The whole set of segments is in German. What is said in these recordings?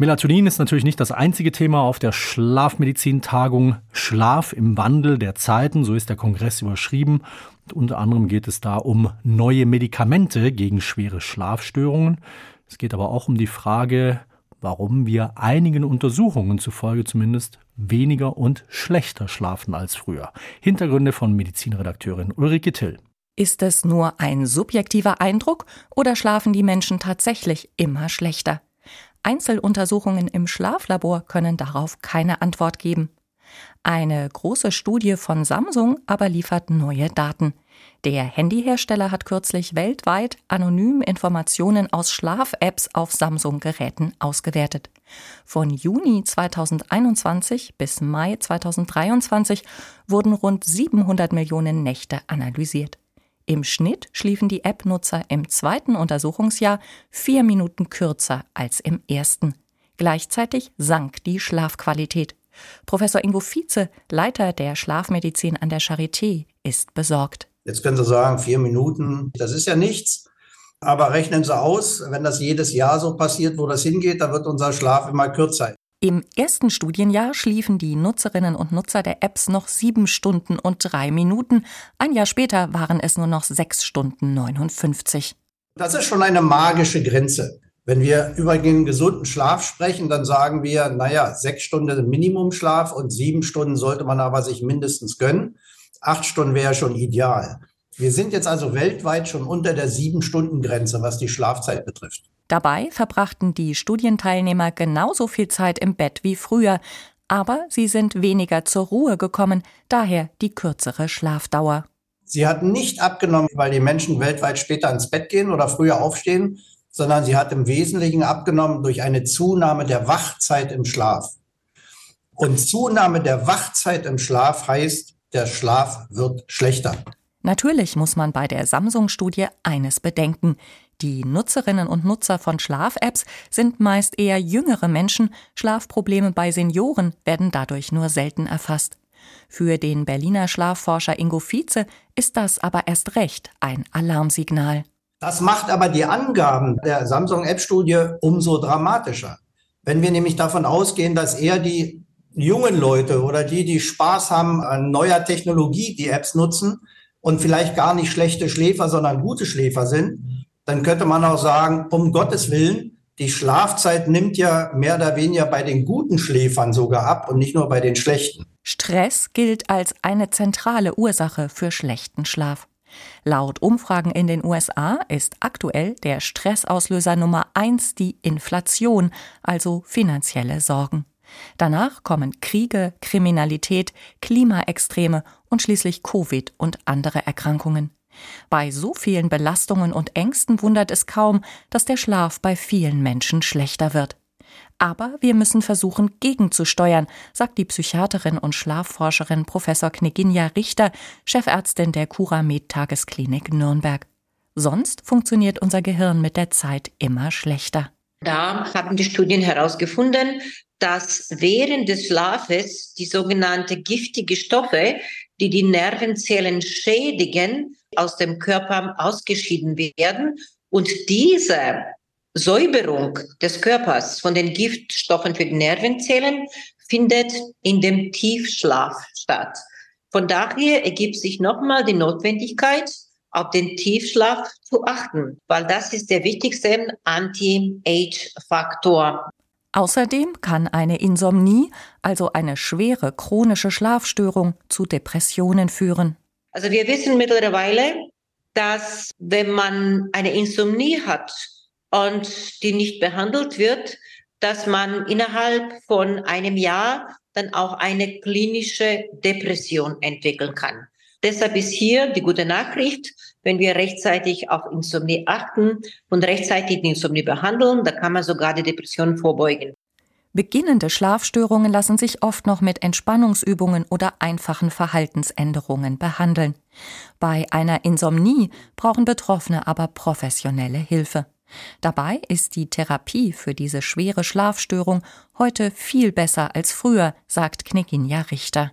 Melatonin ist natürlich nicht das einzige Thema auf der Schlafmedizin-Tagung Schlaf im Wandel der Zeiten, so ist der Kongress überschrieben. Und unter anderem geht es da um neue Medikamente gegen schwere Schlafstörungen. Es geht aber auch um die Frage, warum wir einigen Untersuchungen zufolge zumindest weniger und schlechter schlafen als früher. Hintergründe von Medizinredakteurin Ulrike Till. Ist es nur ein subjektiver Eindruck oder schlafen die Menschen tatsächlich immer schlechter? Einzeluntersuchungen im Schlaflabor können darauf keine Antwort geben. Eine große Studie von Samsung aber liefert neue Daten. Der Handyhersteller hat kürzlich weltweit anonym Informationen aus Schlaf-Apps auf Samsung-Geräten ausgewertet. Von Juni 2021 bis Mai 2023 wurden rund 700 Millionen Nächte analysiert. Im Schnitt schliefen die App-Nutzer im zweiten Untersuchungsjahr vier Minuten kürzer als im ersten. Gleichzeitig sank die Schlafqualität. Professor Ingo Vize, Leiter der Schlafmedizin an der Charité, ist besorgt. Jetzt können Sie sagen, vier Minuten, das ist ja nichts. Aber rechnen Sie aus, wenn das jedes Jahr so passiert, wo das hingeht, dann wird unser Schlaf immer kürzer. Im ersten Studienjahr schliefen die Nutzerinnen und Nutzer der Apps noch sieben Stunden und drei Minuten. Ein Jahr später waren es nur noch sechs Stunden 59. Das ist schon eine magische Grenze. Wenn wir über den gesunden Schlaf sprechen, dann sagen wir, naja, sechs Stunden Minimumschlaf und sieben Stunden sollte man aber sich mindestens gönnen. Acht Stunden wäre schon ideal. Wir sind jetzt also weltweit schon unter der Sieben-Stunden-Grenze, was die Schlafzeit betrifft. Dabei verbrachten die Studienteilnehmer genauso viel Zeit im Bett wie früher, aber sie sind weniger zur Ruhe gekommen, daher die kürzere Schlafdauer. Sie hat nicht abgenommen, weil die Menschen weltweit später ins Bett gehen oder früher aufstehen, sondern sie hat im Wesentlichen abgenommen durch eine Zunahme der Wachzeit im Schlaf. Und Zunahme der Wachzeit im Schlaf heißt, der Schlaf wird schlechter. Natürlich muss man bei der Samsung-Studie eines bedenken. Die Nutzerinnen und Nutzer von Schlaf-Apps sind meist eher jüngere Menschen, Schlafprobleme bei Senioren werden dadurch nur selten erfasst. Für den Berliner Schlafforscher Ingo Vize ist das aber erst recht ein Alarmsignal. Das macht aber die Angaben der Samsung-App-Studie umso dramatischer. Wenn wir nämlich davon ausgehen, dass eher die jungen Leute oder die, die Spaß haben an neuer Technologie, die Apps nutzen und vielleicht gar nicht schlechte Schläfer, sondern gute Schläfer sind, dann könnte man auch sagen, um Gottes Willen, die Schlafzeit nimmt ja mehr oder weniger bei den guten Schläfern sogar ab und nicht nur bei den schlechten. Stress gilt als eine zentrale Ursache für schlechten Schlaf. Laut Umfragen in den USA ist aktuell der Stressauslöser Nummer eins die Inflation, also finanzielle Sorgen. Danach kommen Kriege, Kriminalität, Klimaextreme und schließlich Covid und andere Erkrankungen. Bei so vielen Belastungen und Ängsten wundert es kaum, dass der Schlaf bei vielen Menschen schlechter wird. Aber wir müssen versuchen, gegenzusteuern, sagt die Psychiaterin und Schlafforscherin Professor Kneginja Richter, Chefärztin der Curamed Tagesklinik Nürnberg. Sonst funktioniert unser Gehirn mit der Zeit immer schlechter. Da haben die Studien herausgefunden, dass während des Schlafes die sogenannte giftige Stoffe, die die Nervenzellen schädigen, aus dem Körper ausgeschieden werden und diese Säuberung des Körpers von den Giftstoffen für die Nervenzellen findet in dem Tiefschlaf statt. Von daher ergibt sich nochmal die Notwendigkeit, auf den Tiefschlaf zu achten, weil das ist der wichtigste Anti-Age-Faktor. Außerdem kann eine Insomnie, also eine schwere chronische Schlafstörung, zu Depressionen führen. Also wir wissen mittlerweile, dass wenn man eine Insomnie hat und die nicht behandelt wird, dass man innerhalb von einem Jahr dann auch eine klinische Depression entwickeln kann. Deshalb ist hier die gute Nachricht, wenn wir rechtzeitig auf Insomnie achten und rechtzeitig die Insomnie behandeln, da kann man sogar die Depression vorbeugen. Beginnende Schlafstörungen lassen sich oft noch mit Entspannungsübungen oder einfachen Verhaltensänderungen behandeln. Bei einer Insomnie brauchen Betroffene aber professionelle Hilfe. Dabei ist die Therapie für diese schwere Schlafstörung heute viel besser als früher, sagt Kneginja Richter.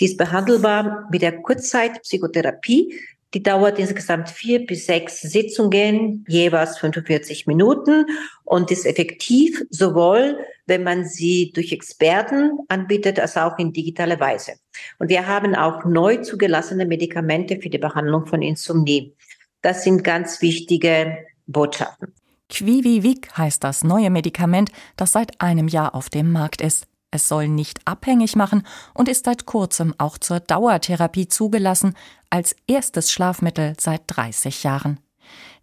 Die ist behandelbar mit der Kurzzeitpsychotherapie. Die dauert insgesamt vier bis sechs Sitzungen, jeweils 45 Minuten und ist effektiv sowohl wenn man sie durch Experten anbietet, als auch in digitaler Weise. Und wir haben auch neu zugelassene Medikamente für die Behandlung von Insomnie. Das sind ganz wichtige Botschaften. Quivivik heißt das neue Medikament, das seit einem Jahr auf dem Markt ist. Es soll nicht abhängig machen und ist seit kurzem auch zur Dauertherapie zugelassen, als erstes Schlafmittel seit 30 Jahren.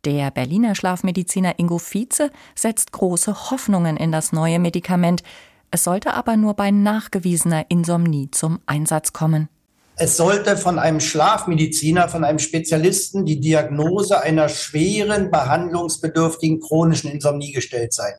Der Berliner Schlafmediziner Ingo Vize setzt große Hoffnungen in das neue Medikament. Es sollte aber nur bei nachgewiesener Insomnie zum Einsatz kommen. Es sollte von einem Schlafmediziner, von einem Spezialisten die Diagnose einer schweren, behandlungsbedürftigen chronischen Insomnie gestellt sein.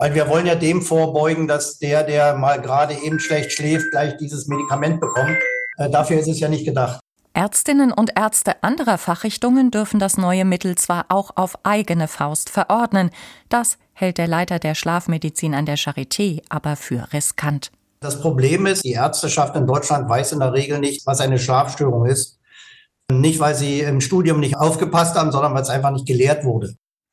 Weil wir wollen ja dem vorbeugen, dass der, der mal gerade eben schlecht schläft, gleich dieses Medikament bekommt. Äh, dafür ist es ja nicht gedacht. Ärztinnen und Ärzte anderer Fachrichtungen dürfen das neue Mittel zwar auch auf eigene Faust verordnen, das hält der Leiter der Schlafmedizin an der Charité aber für riskant. Das Problem ist, die Ärzteschaft in Deutschland weiß in der Regel nicht, was eine Schlafstörung ist. Nicht, weil sie im Studium nicht aufgepasst haben, sondern weil es einfach nicht gelehrt wurde.